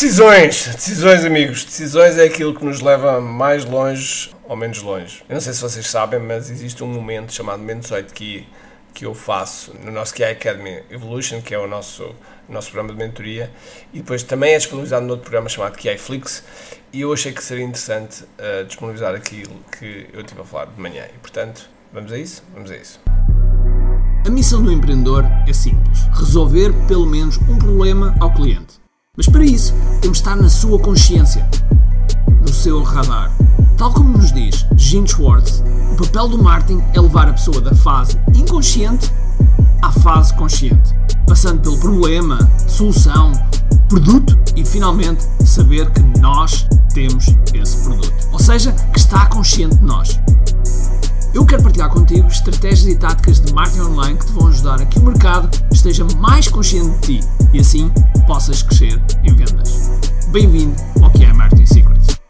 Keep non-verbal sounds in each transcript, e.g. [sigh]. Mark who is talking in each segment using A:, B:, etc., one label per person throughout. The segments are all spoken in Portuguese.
A: Decisões, decisões, amigos. Decisões é aquilo que nos leva mais longe ou menos longe. Eu não sei se vocês sabem, mas existe um momento chamado momento 18 que, que eu faço no nosso QI Academy Evolution, que é o nosso, nosso programa de mentoria, e depois também é disponibilizado no outro programa chamado QI Flix, e eu achei que seria interessante uh, disponibilizar aquilo que eu estive a falar de manhã. E portanto, vamos a isso? Vamos a isso.
B: A missão do empreendedor é simples: resolver pelo menos um problema ao cliente. Mas para isso, temos de estar na sua consciência, no seu radar. Tal como nos diz Gene Schwartz, o papel do marketing é levar a pessoa da fase inconsciente à fase consciente, passando pelo problema, solução, produto e finalmente saber que nós temos esse produto. Ou seja, que está consciente de nós. Eu quero partilhar contigo estratégias e táticas de marketing online que te vão ajudar a que o mercado esteja mais consciente de ti e assim possas crescer em vendas. Bem-vindo ao que é Marketing Secrets.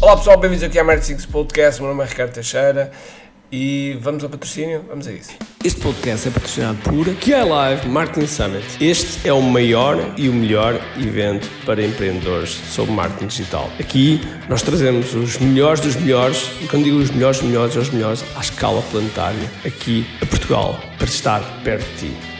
A: Olá pessoal, bem-vindos aqui ao Marketing Secrets Podcast. Meu nome é Ricardo Teixeira e vamos ao patrocínio? Vamos a isso.
C: Este podcast é patrocinado por QI Live Marketing Summit. Este é o maior e o melhor evento para empreendedores sobre marketing digital. Aqui nós trazemos os melhores dos melhores, e quando digo os melhores dos melhores, é os melhores à escala planetária, aqui a Portugal, para estar perto de ti.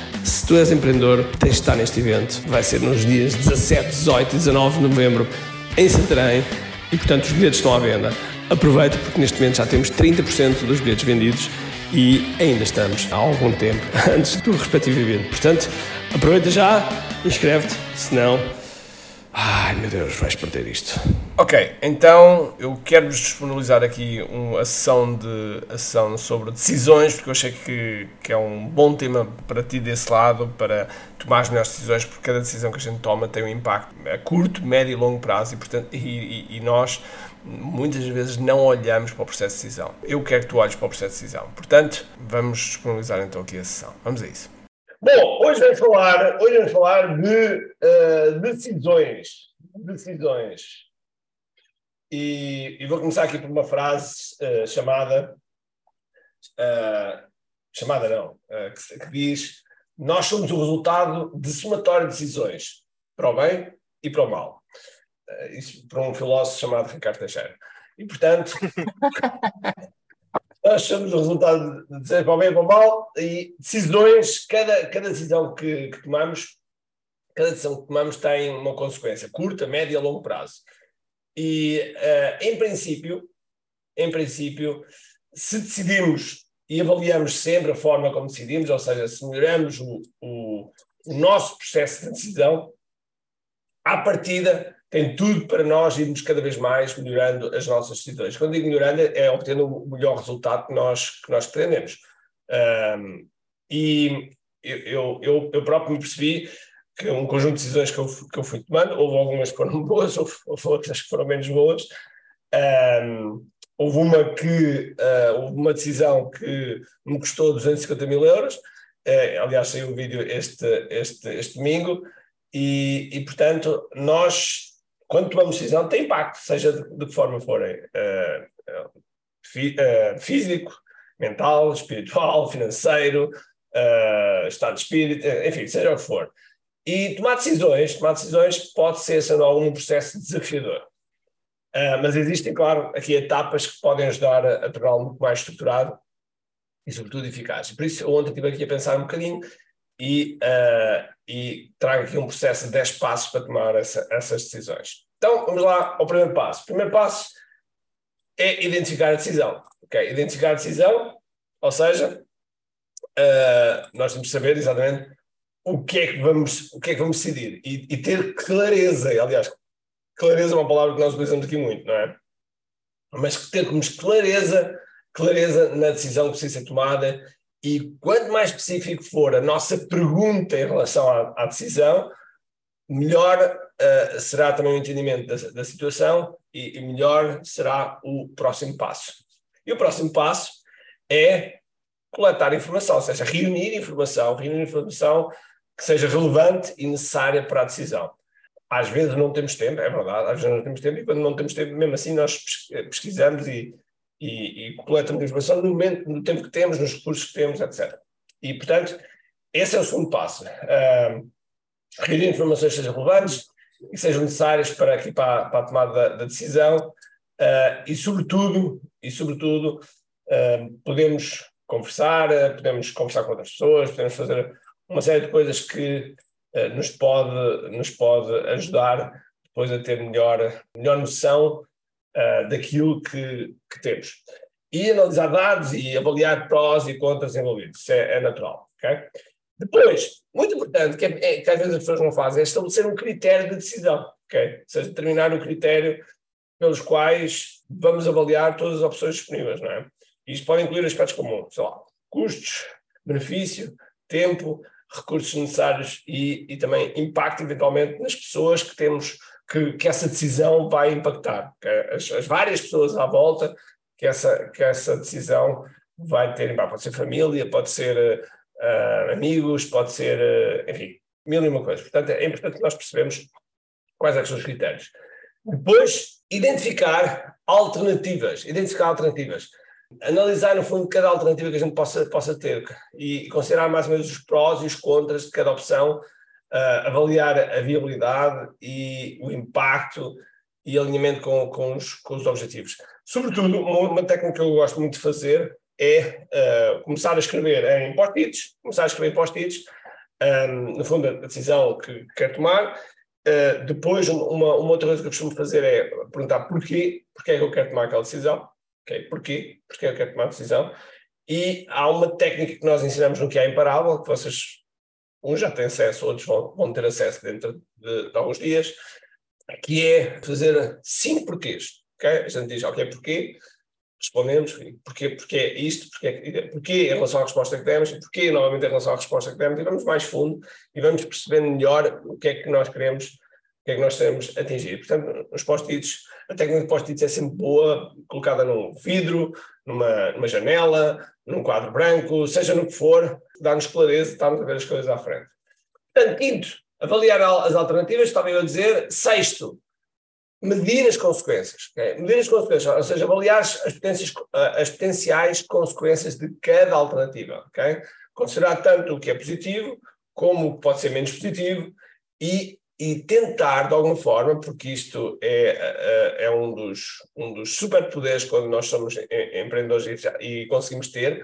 C: se tu és empreendedor, tens de estar neste evento. Vai ser nos dias 17, 18 e 19 de novembro em Santarém e, portanto, os bilhetes estão à venda. Aproveita porque neste momento já temos 30% dos bilhetes vendidos e ainda estamos há algum tempo [laughs] antes do respectivo evento. Portanto, aproveita já, inscreve-te, senão. Ai meu Deus, vais perder isto.
A: Ok, então eu quero-vos disponibilizar aqui uma sessão, de, a sessão sobre decisões, porque eu achei que, que é um bom tema para ti desse lado, para tomar as melhores decisões, porque cada decisão que a gente toma tem um impacto a curto, médio e longo prazo e, portanto, e, e, e nós muitas vezes não olhamos para o processo de decisão. Eu quero que tu olhes para o processo de decisão. Portanto, vamos disponibilizar então aqui a sessão. Vamos a isso. Bom, hoje vamos falar, hoje vamos falar de uh, decisões. Decisões. E, e, vou começar aqui por uma frase uh, chamada. Uh, chamada não, que, que diz: Nós somos o resultado de somatório de decisões, para o bem e para o mal. isso para um filósofo chamado Ricardo Teixeira. E, portanto, [laughs] somos o resultado de dizer para o bem e para o mal e decisões, cada, cada decisão que, que, tomamos, cada decisão que tomamos tem uma consequência curta, média e longo prazo. E uh, em princípio, em princípio, se decidimos e avaliamos sempre a forma como decidimos, ou seja, se melhoramos o, o, o nosso processo de decisão, à partida tem tudo para nós irmos cada vez mais melhorando as nossas decisões. Quando digo melhorando, é obtendo o melhor resultado que nós, que nós pretendemos. Um, e eu, eu, eu próprio me percebi que um conjunto de decisões que eu, que eu fui tomando, houve algumas que foram [laughs] boas, houve, houve outras que foram menos boas. Um, houve uma que uh, uma decisão que me custou 250 mil euros. Uh, aliás, saiu o vídeo este, este, este domingo. E, e, portanto, nós quando tomamos decisão, tem impacto, seja de, de que forma forem uh, fi, uh, físico, mental, espiritual, financeiro, uh, estado de espírito, enfim, seja o que for. E tomar decisões, tomar decisões pode ser, sendo algum processo desafiador. mas existem, claro, aqui etapas que podem ajudar a, a torná-lo muito mais estruturado e, sobretudo, eficaz. Por isso, ontem estive aqui a pensar um bocadinho e, uh, e trago aqui um processo de 10 passos para tomar essa, essas decisões. Então, vamos lá ao primeiro passo. O primeiro passo é identificar a decisão. Okay? Identificar a decisão, ou seja, uh, nós temos que saber exatamente o que é que vamos, o que é que vamos decidir e, e ter clareza. Aliás, clareza é uma palavra que nós utilizamos aqui muito, não é? Mas termos clareza, clareza na decisão que precisa ser tomada e quanto mais específico for a nossa pergunta em relação à, à decisão, melhor uh, será também o entendimento da, da situação e, e, melhor será o próximo passo. E o próximo passo é coletar informação, ou seja, reunir informação, reunir informação que seja relevante e necessária para a decisão. Às vezes não temos tempo, é verdade, às vezes não temos tempo, e quando não temos tempo, mesmo assim, nós pesquisamos e, e, e coletamos informação no momento, no tempo que temos, nos recursos que temos, etc. E, portanto, esse é o segundo passo. Uh, reunir informações que sejam relevantes e sejam necessárias para, aqui, para, para a tomada da, da decisão uh, e, sobretudo, e, sobretudo uh, podemos conversar, podemos conversar com outras pessoas, podemos fazer uma série de coisas que uh, nos, pode, nos pode ajudar depois a ter melhor, melhor noção uh, daquilo que, que, temos. E analisar dados e avaliar prós e contras envolvidos, isso é, é natural. Okay? Depois, muito importante, que, é, é, que às vezes as pessoas não fazem, é estabelecer um critério de decisão, okay? ou seja, determinar um critério pelos quais vamos avaliar todas as opções disponíveis. Não é? Isto pode incluir aspectos como, sei lá, custos, benefício, tempo, recursos necessários e, e também impacto eventualmente nas pessoas que temos que, que essa decisão vai impactar, as, as, várias pessoas à volta que essa, que essa decisão vai ter impacto. Pode ser família, pode ser uh, amigos, pode ser, uh, enfim, mil e uma coisas. Portanto, é importante que nós percebemos quais é são os critérios. Depois, identificar alternativas. Identificar alternativas analisar, no fundo, cada alternativa que a gente possa, possa ter e considerar mais ou menos os prós e os contras de cada opção, uh, avaliar a viabilidade e o impacto e alinhamento com, com, os, com os objetivos. Sobretudo, uma, técnica que eu gosto muito de fazer é uh, começar a escrever em post-its, começar a escrever post-its, um, no fundo, a decisão que quer tomar. Uh, depois, uma, uma outra coisa que eu costumo fazer é perguntar porquê, porquê é que eu quero tomar aquela decisão Okay? Porquê? Porque eu quero tomar decisão. E há uma técnica que nós ensinamos no que é imparável, que vocês, uns já têm acesso, outros vão, vão ter acesso dentro de, de, alguns dias, que é fazer cinco porquês. Okay? A gente diz, ok, porquê? Respondemos, porquê, porquê é isto, porquê, porquê em relação à resposta que demos, porquê novamente em relação à resposta que demos, e vamos mais fundo e vamos percebendo melhor o que é que nós queremos que é que nós queremos atingir. Portanto, os post-its, a técnica de post-its é sempre boa, colocada num vidro, numa, numa janela, num quadro branco, seja no que for, dá-nos clareza, estamos a ver as coisas à frente. Portanto, quinto, avaliar as alternativas, estava eu a dizer. Sexto, medir as consequências. Okay? Medir as consequências, ou seja, avaliar as, as potenciais consequências de cada alternativa. Okay? Considerar tanto o que é positivo como o que pode ser menos positivo e e tentar, de alguma forma, porque isto é, é, é um, dos, um dos superpoderes quando nós somos empreendedores e, conseguimos ter,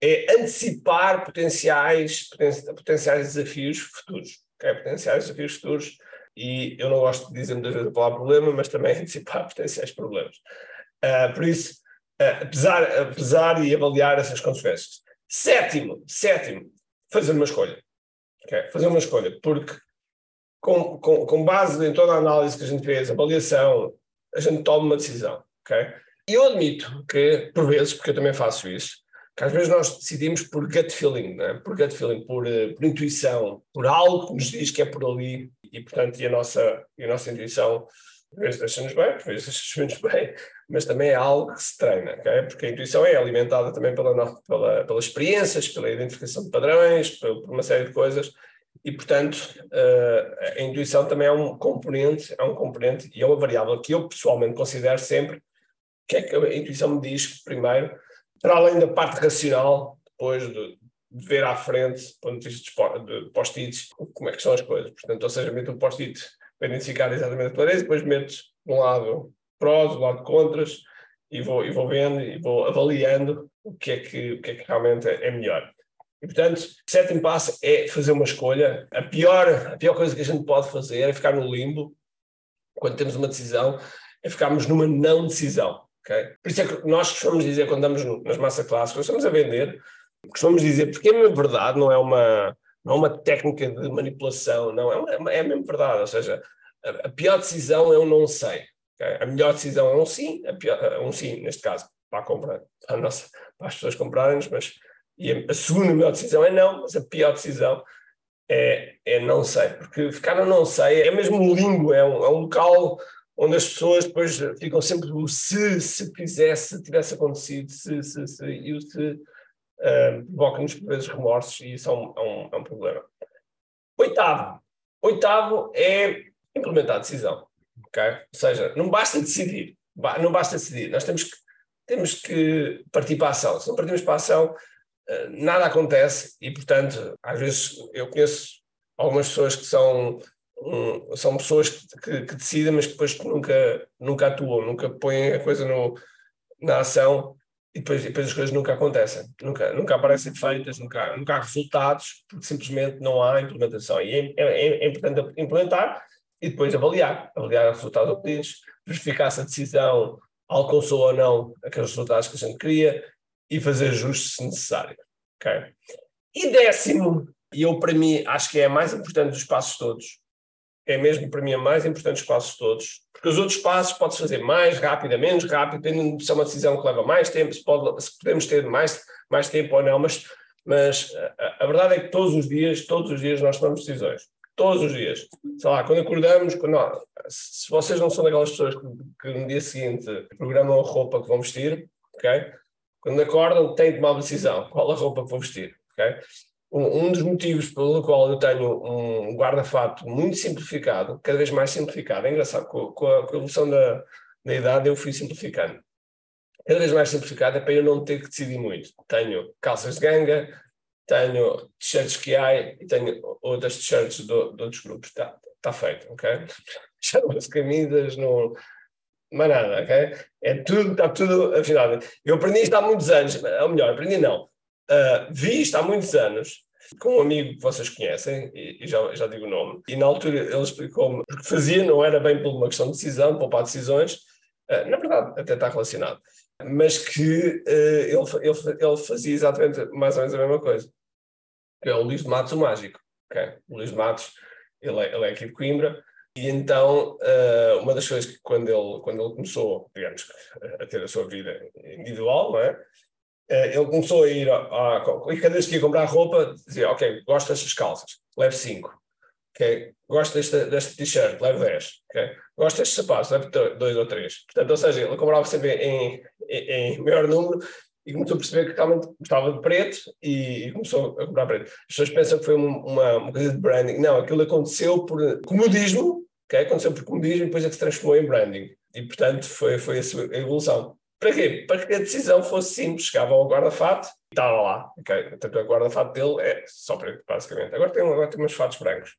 A: é antecipar potenciais, potenciais desafios futuros. Okay? Potenciais desafios futuros, e eu não gosto de dizer muitas vezes a palavra problema, mas também [laughs] antecipar potenciais problemas. Uh, por isso, uh, apesar, apesar e avaliar essas consequências. Sétimo, sétimo, fazer uma escolha. Okay? Fazer uma escolha, porque com, com, com base em toda a análise que a gente fez, avaliação, a gente toma uma decisão, ok? E eu admito que, por vezes, porque eu também faço isso, que às vezes nós decidimos por gut feeling, é? por gut feeling, por, uh, por, intuição, por algo que nos diz que é por ali, e portanto, e a nossa, e a nossa intuição, às vezes deixa-nos bem, às vezes deixa-nos [laughs] bem, mas também é algo que se treina, okay? porque a intuição é alimentada também pela, pela, pelas experiências, pela identificação de padrões, por, por uma série de coisas, e, portanto, uh, a intuição também é um componente, é um componente e é uma variável que eu pessoalmente considero sempre que é que a intuição me diz primeiro, para além da parte racional, depois de, de ver à frente, ponto de post-its, como é que são as coisas. Portanto, ou seja, meto um post-it para identificar exatamente a clareza, depois meto de um lado prós, do lado contras, e vou, e vou vendo e vou avaliando o que é que, o que, é que realmente é melhor. E, portanto, o sétimo passo é fazer uma escolha. A pior, a pior coisa que a gente pode fazer é ficar no limbo, quando temos uma decisão, é ficarmos numa não decisão. Okay? Por isso é que nós costumamos dizer, quando estamos nas massa clássicas, estamos a vender, costumamos dizer, porque é mesmo verdade, não é uma, não é uma técnica de manipulação, não, é, uma, é mesmo verdade. Ou seja, a, a pior decisão é um não sei. Okay? A melhor decisão é um sim, a pior, é um sim, neste caso, para a compra, a nossa, para as pessoas comprarem-nos, mas e a segunda melhor decisão é não, mas a pior decisão é, é não sei, porque ficar no não sei é mesmo um limbo, é um, é um local onde as pessoas depois ficam sempre no se, se fizesse, se tivesse acontecido, se, se, se, e o se uh, provoca-nos por vezes remorsos e isso é um, é um, é um problema. Oitavo. Oitavo é implementar a decisão. Okay? Ou seja, não basta decidir, não basta decidir, nós temos que, temos que partir para a ação. Se não partimos para a ação, nada acontece e, portanto, às vezes eu conheço algumas pessoas que são um, são pessoas que, que, decidem, mas que depois nunca, nunca atuam, nunca põem a coisa no, na ação e depois, e depois as coisas nunca acontecem, nunca, nunca aparecem feitas, nunca, nunca há resultados, porque simplesmente não há implementação. E é, é, é importante implementar e depois avaliar, avaliar o resultado obtidos, verificar se a decisão alcançou ou não aqueles resultados que a gente queria e fazer ajustes se necessário. Okay? E décimo, e eu para mim acho que é a mais importante dos passos todos, é mesmo para mim a mais importante dos passos todos, porque os outros passos pode-se fazer mais rápido, menos rápido, dependendo se é uma decisão que leva mais tempo, se, pode, se podemos ter mais, mais tempo ou não, mas, mas a, a, verdade é que todos os dias, todos os dias nós tomamos decisões. Todos os dias. Sei lá, quando acordamos, quando, se vocês não são daquelas pessoas que, que no dia seguinte programam a roupa que vão vestir, ok? Quando acordam, têm de tomar uma decisão. Qual a roupa vão vestir, um, um dos motivos pelo qual eu tenho um guarda-fato muito simplificado, cada vez mais simplificado, é engraçado, com, com, a, com a evolução da, da idade eu fui simplificando. Cada vez mais simplificado é para eu não ter que decidir muito. Tenho calças de ganga, tenho t-shirts que há e tenho outras t-shirts de, de, outros grupos. Está tá feito, ok? [laughs] Já camisas, não. Mais nada, ok? É tudo, está tudo afinal. Eu aprendi isto há muitos anos, ou melhor, aprendi não Uh, vi isto há muitos anos com um amigo que vocês conhecem, e, e já, já digo o nome, e na altura ele explicou-me o que fazia, não era bem por uma questão de decisão, de poupar decisões, uh, na verdade até está relacionado, mas que uh, ele, ele, ele fazia exatamente mais ou menos a mesma coisa, que é o Luís de Matos o Mágico. Okay? O Luís de Matos, ele é, ele é aqui de Coimbra, e então, uma das coisas que quando ele, quando ele começou, digamos, a ter a sua vida individual, não é? Eh, ele começou a ir a, a, e cada vez que ia comprar roupa, dizia, ok, gosto destas calças, leve 5. Okay? Gosto desta, desta t-shirt, leve 10. Okay? Gosto destes sapatos, leve 2 ou 3. Portanto, ou seja, ele comprava sempre em, em, em, maior número e começou a perceber que realmente gostava de preto e, e começou a comprar preto. As pessoas pensam que foi uma, uma, coisa de branding. Não, aquilo aconteceu por comodismo, okay? aconteceu por comodismo e depois é que se transformou em branding. E, portanto, foi, foi a evolução. Para quê? Para que a decisão fosse simples. Chegava ao guarda-fato e estava lá. Okay? Portanto, o guarda-fato dele é só preto, basicamente. Agora tem, agora tem umas fatos brancos.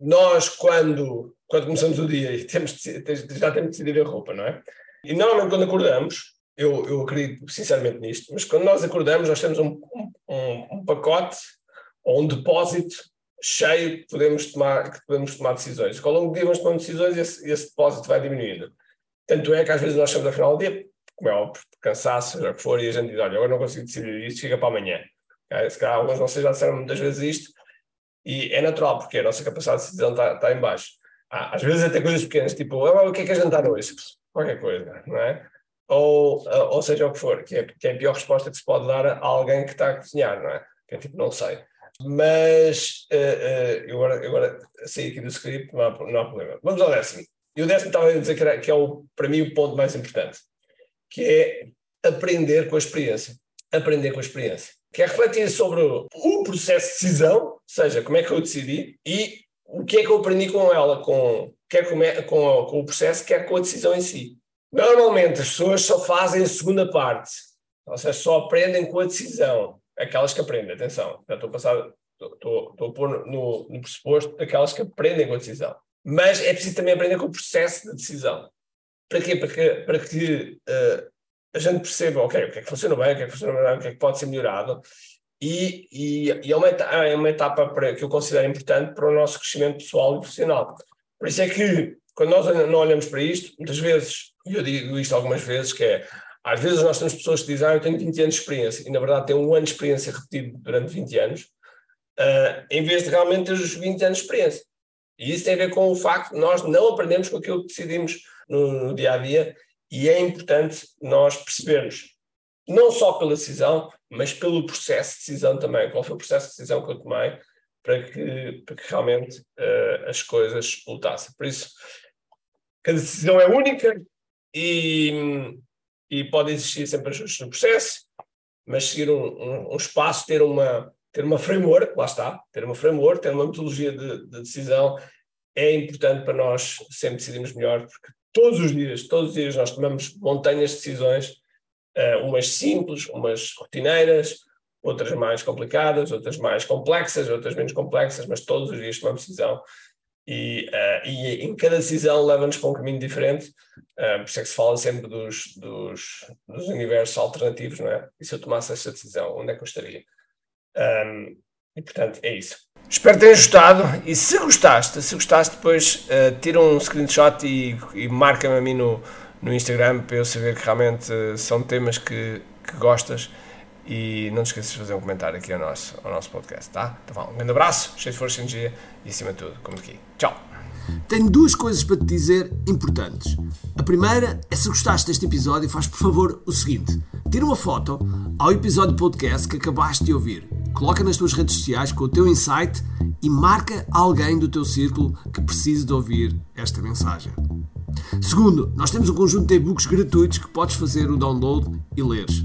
A: Nós, quando, quando começamos o dia, já temos de decidir a roupa, não é? E normalmente quando acordamos, eu, eu acredito sinceramente nisto, mas quando nós acordamos, nós temos um, um, um pacote ou um depósito cheio que podemos tomar, que podemos tomar decisões. Ao longo do dia vamos tomando decisões e esse, esse depósito vai diminuindo. Tanto é que às vezes nós chegamos ao final do dia, como é óbvio, cansaço, seja o que for, e a gente diz, olha, agora não consigo decidir isto, fica para amanhã. Se calhar alguns de vocês já disseram muitas vezes isto, e é natural, porque a nossa capacidade de decisão está, está em baixo. Ah, às vezes até coisas pequenas, tipo, o que é que é jantar hoje? Qualquer coisa, não é? Ou, ou seja o que for, que é, que é a pior resposta que se pode dar a alguém que está a cozinhar, não é? Que é tipo, não sei. Mas uh, uh, eu agora, agora saí aqui do script, não há, não há problema. Vamos ao décimo. E o décimo estava a dizer que, era, que é, o, para mim, o ponto mais importante que é aprender com a experiência. Aprender com a experiência. Que é refletir sobre o processo de decisão, ou seja, como é que eu decidi e o que é que eu aprendi com ela, com, quer com, com, com o processo, quer com a decisão em si. Normalmente as pessoas só fazem a segunda parte, ou seja, só aprendem com a decisão. Aquelas que aprendem, atenção, já estou a passar, estou, estou a pôr no, no pressuposto daquelas que aprendem com a decisão. Mas é preciso também aprender com o processo de decisão. Para quê? Para que, para que uh, a gente perceba, ok, o que é que funciona bem, o que é que funciona bem, o que é que pode ser melhorado, e, e, e é, uma etapa, é uma etapa que eu considero importante para o nosso crescimento pessoal e profissional. Por isso é que, quando nós não olhamos para isto, muitas vezes, e eu digo isto algumas vezes, que é, às vezes nós temos pessoas que dizem, ah, eu tenho 20 anos de experiência, e na verdade tem um ano de experiência repetido durante 20 anos, uh, em vez de realmente ter os 20 anos de experiência. E isso tem a ver com o facto de nós não aprendemos com aquilo que decidimos no, no dia a dia e é importante nós percebermos, não só pela decisão, mas pelo processo de decisão também. Qual foi o processo de decisão que eu tomei? para que, para que realmente uh, as coisas lutassem. Por isso, cada decisão é única e, e pode existir sempre ajustes no processo, mas seguir um, um, um, espaço, ter uma, ter uma framework, lá está, ter uma framework, ter uma metodologia de, de decisão é importante para nós sempre decidirmos melhor, porque todos os dias, todos os dias nós tomamos montanhas de decisões, uh, umas simples, umas rotineiras, outras mais complicadas, outras mais complexas, outras menos complexas, mas todos os dias tomamos decisão e, uh, e em cada decisão leva-nos para um caminho diferente, uh, por isso é que se fala sempre dos, dos, dos, universos alternativos, não é? E se eu tomasse esta decisão, onde é que eu estaria? Um, e portanto, é isso. Espero tenhas gostado e se gostaste, se gostaste depois uh, tira um screenshot e, e marca-me a mim no, no Instagram para eu saber que realmente são temas que, que gostas e não te esqueças de fazer um comentário aqui ao nosso, ao nosso podcast, tá? Então, um grande abraço, cheio de força e energia e acima de tudo, como aqui. Tchau!
B: Tenho duas coisas para te dizer importantes. A primeira é se gostaste deste episódio, faz por favor o seguinte: tira uma foto ao episódio podcast que acabaste de ouvir, coloca nas tuas redes sociais com o teu insight e marca alguém do teu círculo que precise de ouvir esta mensagem. Segundo, nós temos um conjunto de e-books gratuitos que podes fazer o download e leres.